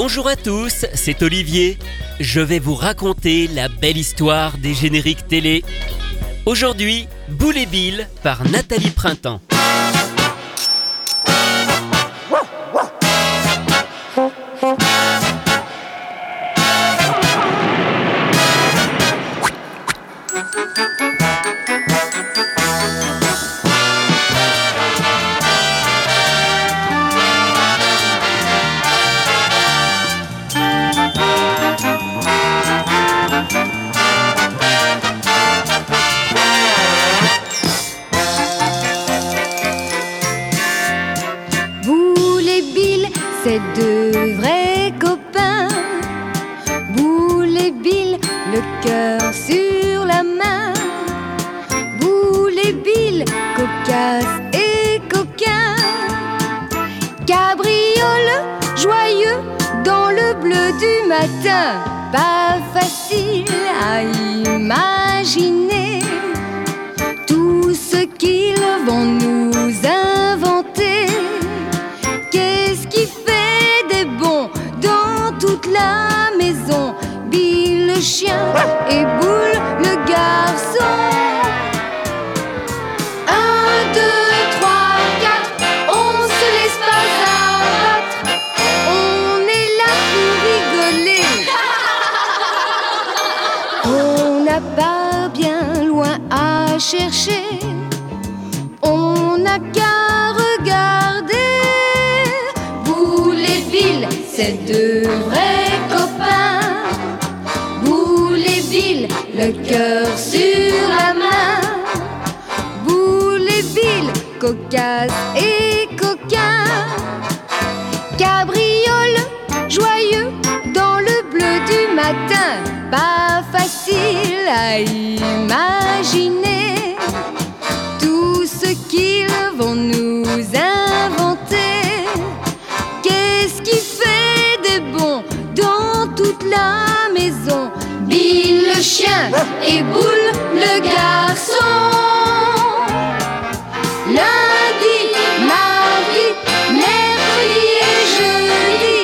Bonjour à tous, c'est Olivier. Je vais vous raconter la belle histoire des génériques télé. Aujourd'hui, Boule et Bill par Nathalie Printemps. Matin. Pas facile à imaginer tout ce qu'ils vont nous inventer. Qu'est-ce qui fait des bons dans toute la maison? Bill le chien et Boule le garçon. Le cœur sur la main. Boule et Bill, cocasse et coquin. Cabriole, joyeux dans le bleu du matin. Pas facile à imaginer tout ce qu'ils vont nous inventer. Qu'est-ce qui fait des bons dans toute la chien et Boule le garçon. Lundi, mardi, mercredi et jeudi,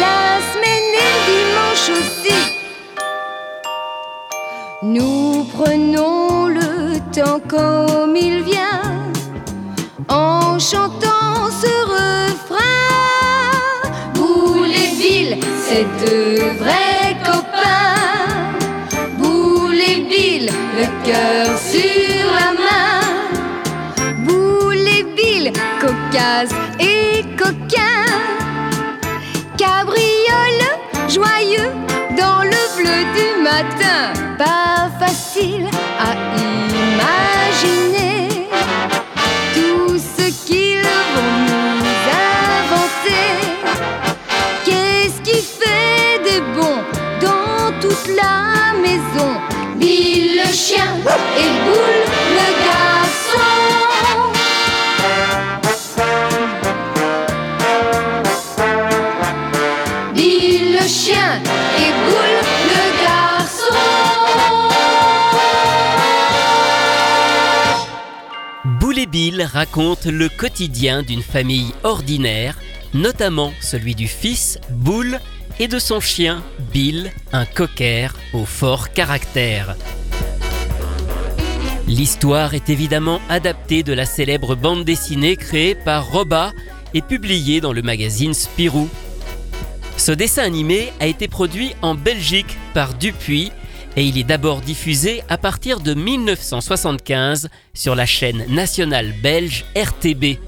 la semaine et dimanche aussi. Nous prenons le temps comme il vient en chantant ce refrain. Boule et Bill, c'est deux vrais cœur sur la main. Boule et Bill, cocasse et coquin. Cabriole, joyeux dans le bleu du matin. Pas facile à Boule et Bill raconte le quotidien d'une famille ordinaire, notamment celui du fils Boule et de son chien Bill, un cocker au fort caractère. L'histoire est évidemment adaptée de la célèbre bande dessinée créée par Roba et publiée dans le magazine Spirou. Ce dessin animé a été produit en Belgique par Dupuis et il est d'abord diffusé à partir de 1975 sur la chaîne nationale belge RTB.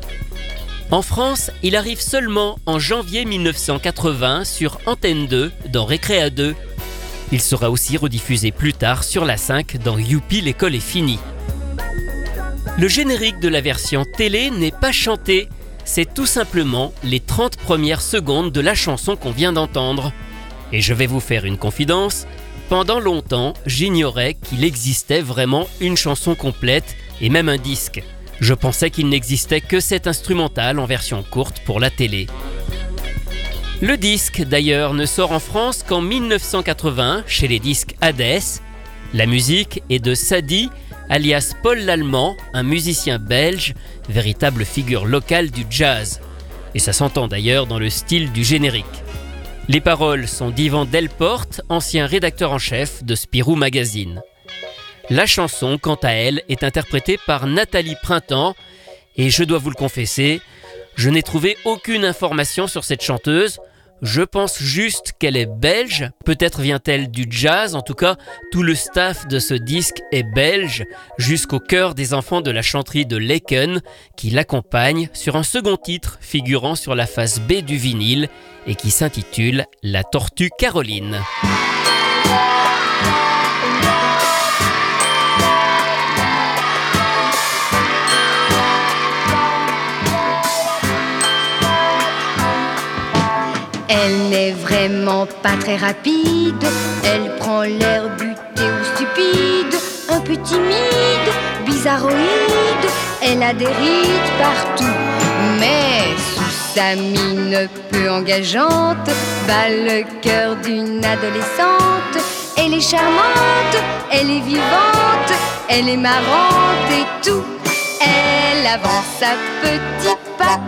En France, il arrive seulement en janvier 1980 sur Antenne 2 dans Récréa 2. Il sera aussi rediffusé plus tard sur la 5 dans Youpi l'école est finie. Le générique de la version télé n'est pas chanté, c'est tout simplement les 30 premières secondes de la chanson qu'on vient d'entendre. Et je vais vous faire une confidence, pendant longtemps, j'ignorais qu'il existait vraiment une chanson complète et même un disque. Je pensais qu'il n'existait que cet instrumental en version courte pour la télé. Le disque, d'ailleurs, ne sort en France qu'en 1981 chez les disques Hades. La musique est de Sadi, alias Paul Lallemand, un musicien belge, véritable figure locale du jazz. Et ça s'entend d'ailleurs dans le style du générique. Les paroles sont d'Yvan Delporte, ancien rédacteur en chef de Spirou Magazine. La chanson, quant à elle, est interprétée par Nathalie Printemps, et je dois vous le confesser, je n'ai trouvé aucune information sur cette chanteuse, je pense juste qu'elle est belge, peut-être vient-elle du jazz, en tout cas tout le staff de ce disque est belge, jusqu'au cœur des enfants de la chanterie de Laken, qui l'accompagne sur un second titre figurant sur la face B du vinyle et qui s'intitule La Tortue Caroline. Elle n'est vraiment pas très rapide, elle prend l'air buté ou stupide, un peu timide, bizarroïde, elle a des rides partout, mais sous sa mine peu engageante, bat le cœur d'une adolescente. Elle est charmante, elle est vivante, elle est marrante et tout. Elle avance sa petit pas,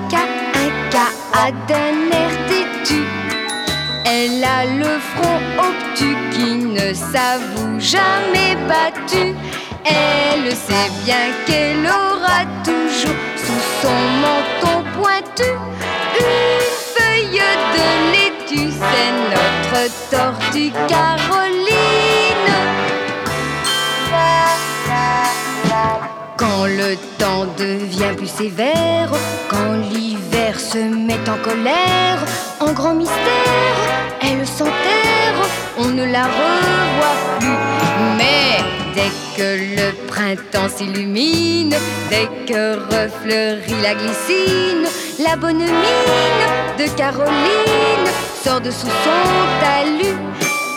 un cas d'un air elle a le front obtus qui ne s'avoue jamais battu. Elle sait bien qu'elle aura toujours sous son menton pointu une feuille de laitue. C'est notre tortue Caroline. Le temps devient plus sévère, quand l'hiver se met en colère, en grand mystère, elle s'enterre, on ne la revoit plus. Mais dès que le printemps s'illumine, dès que refleurit la glycine, la bonne mine de Caroline sort de sous son talus.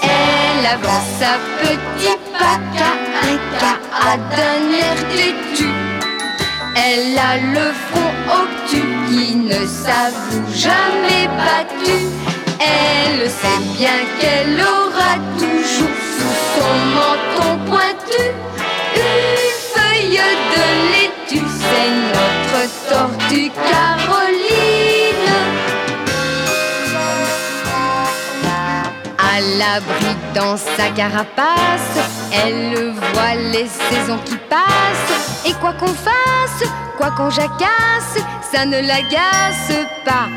Elle avance sa petite patte à un cas d'un air têtu. Elle a le front obtus qui ne s'avoue jamais battu. Elle sait bien qu'elle aura toujours sous son menton pointu une feuille de laitue. C'est notre tortue Caroline. À l'abri dans sa carapace, elle voit les saisons qui passent. Et quoi qu'on fasse, quoi qu'on jacasse, ça ne l'agace pas.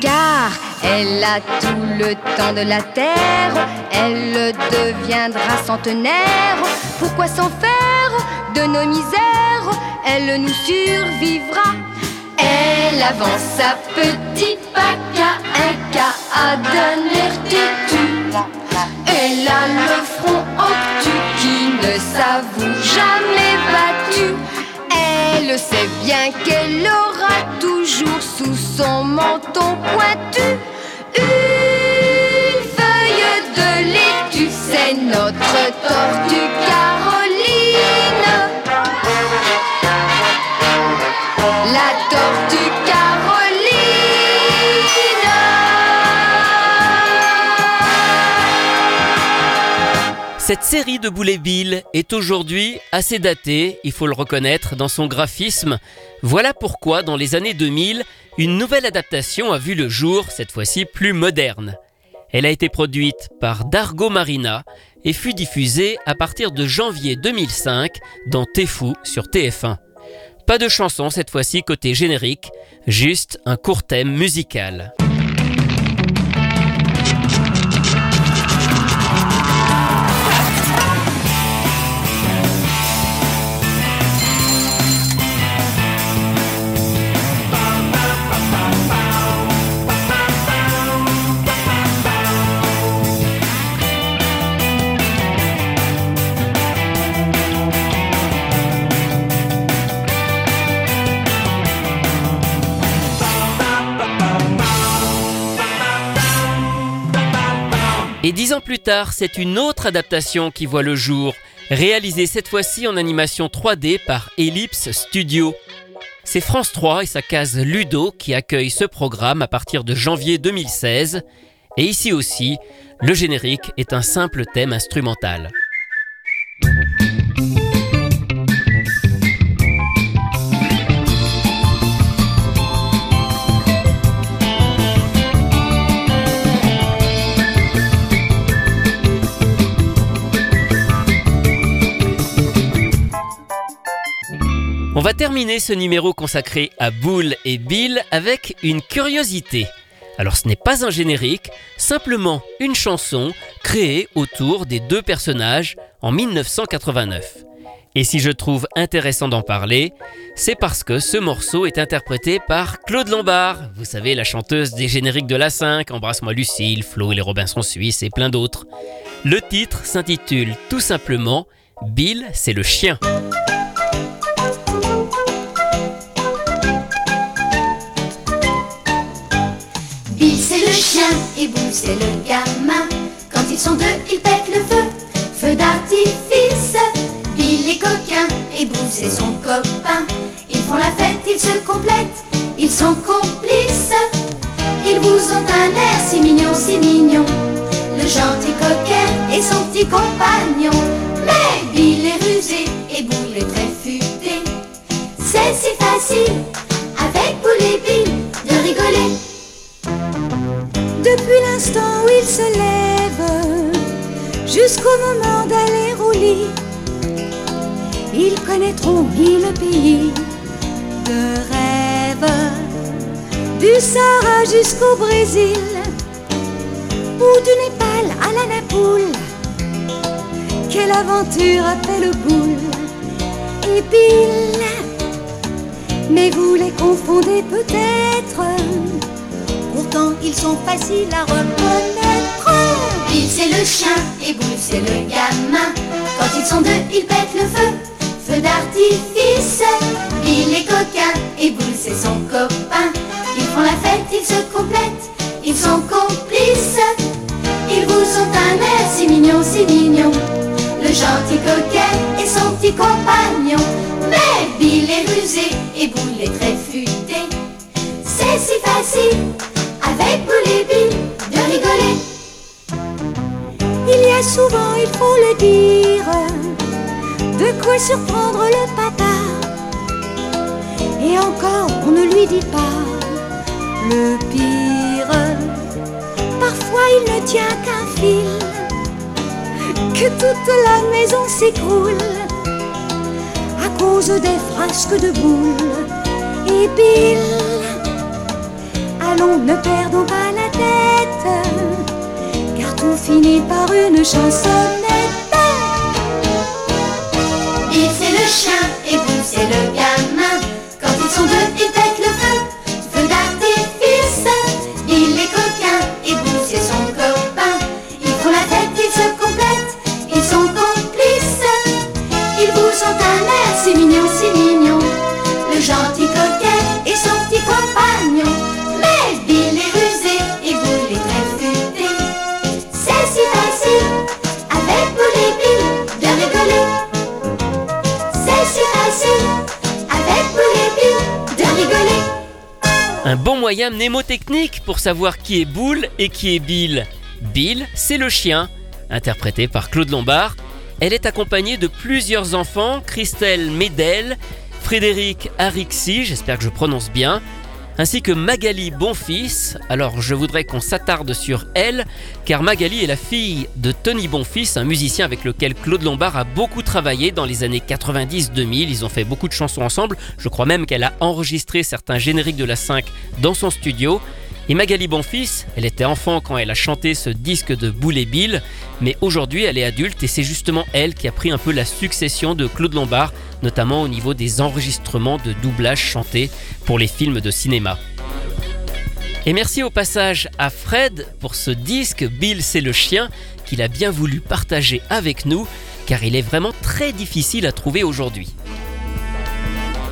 Car elle a tout le temps de la terre, elle deviendra centenaire. Pourquoi s'en faire de nos misères? Elle nous survivra. Elle avance sa petite paca, un cas d'un air têtu. Elle a le front ne s'avoue jamais battu. Elle sait bien qu'elle aura toujours sous son menton pointu une feuille de laitue. C'est notre tortue Cette série de Boulet Bill est aujourd'hui assez datée, il faut le reconnaître, dans son graphisme. Voilà pourquoi, dans les années 2000, une nouvelle adaptation a vu le jour, cette fois-ci plus moderne. Elle a été produite par Dargo Marina et fut diffusée à partir de janvier 2005 dans Tefou sur TF1. Pas de chanson cette fois-ci côté générique, juste un court thème musical. Plus tard, c'est une autre adaptation qui voit le jour, réalisée cette fois-ci en animation 3D par Ellipse Studio. C'est France 3 et sa case Ludo qui accueille ce programme à partir de janvier 2016. Et ici aussi, le générique est un simple thème instrumental. On va terminer ce numéro consacré à Boule et Bill avec une curiosité. Alors ce n'est pas un générique, simplement une chanson créée autour des deux personnages en 1989. Et si je trouve intéressant d'en parler, c'est parce que ce morceau est interprété par Claude Lombard, vous savez, la chanteuse des génériques de la 5, Embrasse-moi Lucille, Flo et les Robinson Suisses et plein d'autres. Le titre s'intitule tout simplement Bill, c'est le chien. Et Boule c'est le gamin. Quand ils sont deux, ils pètent le feu, feu d'artifice. Bill est coquin et Boule c'est son copain. Ils font la fête, ils se complètent, ils sont complices. Ils vous ont un air si mignon, si mignon. Le gentil coquin et son petit compagnon. Mais Bill est rusé et Boule est très futé. C'est si facile depuis l'instant où ils se lèvent jusqu'au moment d'aller au lit. Ils connaîtront mille pays de rêve, du Sahara jusqu'au Brésil, ou du Népal à la Napoule. Quelle aventure a fait le boule et Bill Mais vous les confondez peut-être pourtant ils sont faciles à reconnaître. Bill c'est le chien et Boule c'est le gamin. Quand ils sont deux, ils pètent le feu, feu d'artifice. Bill est coquin et Boule c'est son copain. Ils font la fête, ils se complètent, ils sont complices. Ils vous ont un air si mignon, si mignon. Le gentil coquin et son petit compagnon. Mais Bill est rusé et Boule souvent, il faut le dire, de quoi surprendre le papa? Et encore, on ne lui dit pas le pire. Parfois, il ne tient qu'un fil, que toute la maison s'écroule à cause des frasques de boules. Et Bill Allons, ne perdons pas la tête, tout finit par une chansonnette. Il c'est le chien et vous c'est le gamin. Quand ils sont deux, ils moyen mnémotechnique pour savoir qui est Boule et qui est Bill. Bill, c'est le chien, interprété par Claude Lombard. Elle est accompagnée de plusieurs enfants, Christelle Médel, Frédéric Arixi, j'espère que je prononce bien, ainsi que Magali Bonfils. Alors je voudrais qu'on s'attarde sur elle, car Magali est la fille de Tony Bonfils, un musicien avec lequel Claude Lombard a beaucoup travaillé dans les années 90-2000. Ils ont fait beaucoup de chansons ensemble. Je crois même qu'elle a enregistré certains génériques de la 5 dans son studio. Et Magali Bonfils, elle était enfant quand elle a chanté ce disque de Boule et Bill, mais aujourd'hui elle est adulte et c'est justement elle qui a pris un peu la succession de Claude Lombard, notamment au niveau des enregistrements de doublage chantés pour les films de cinéma. Et merci au passage à Fred pour ce disque Bill c'est le chien qu'il a bien voulu partager avec nous car il est vraiment très difficile à trouver aujourd'hui.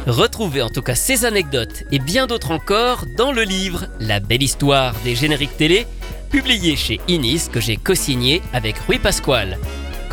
Retrouvez en tout cas ces anecdotes et bien d'autres encore dans le livre La belle histoire des génériques télé, publié chez Inis que j'ai co-signé avec Rui Pasquale.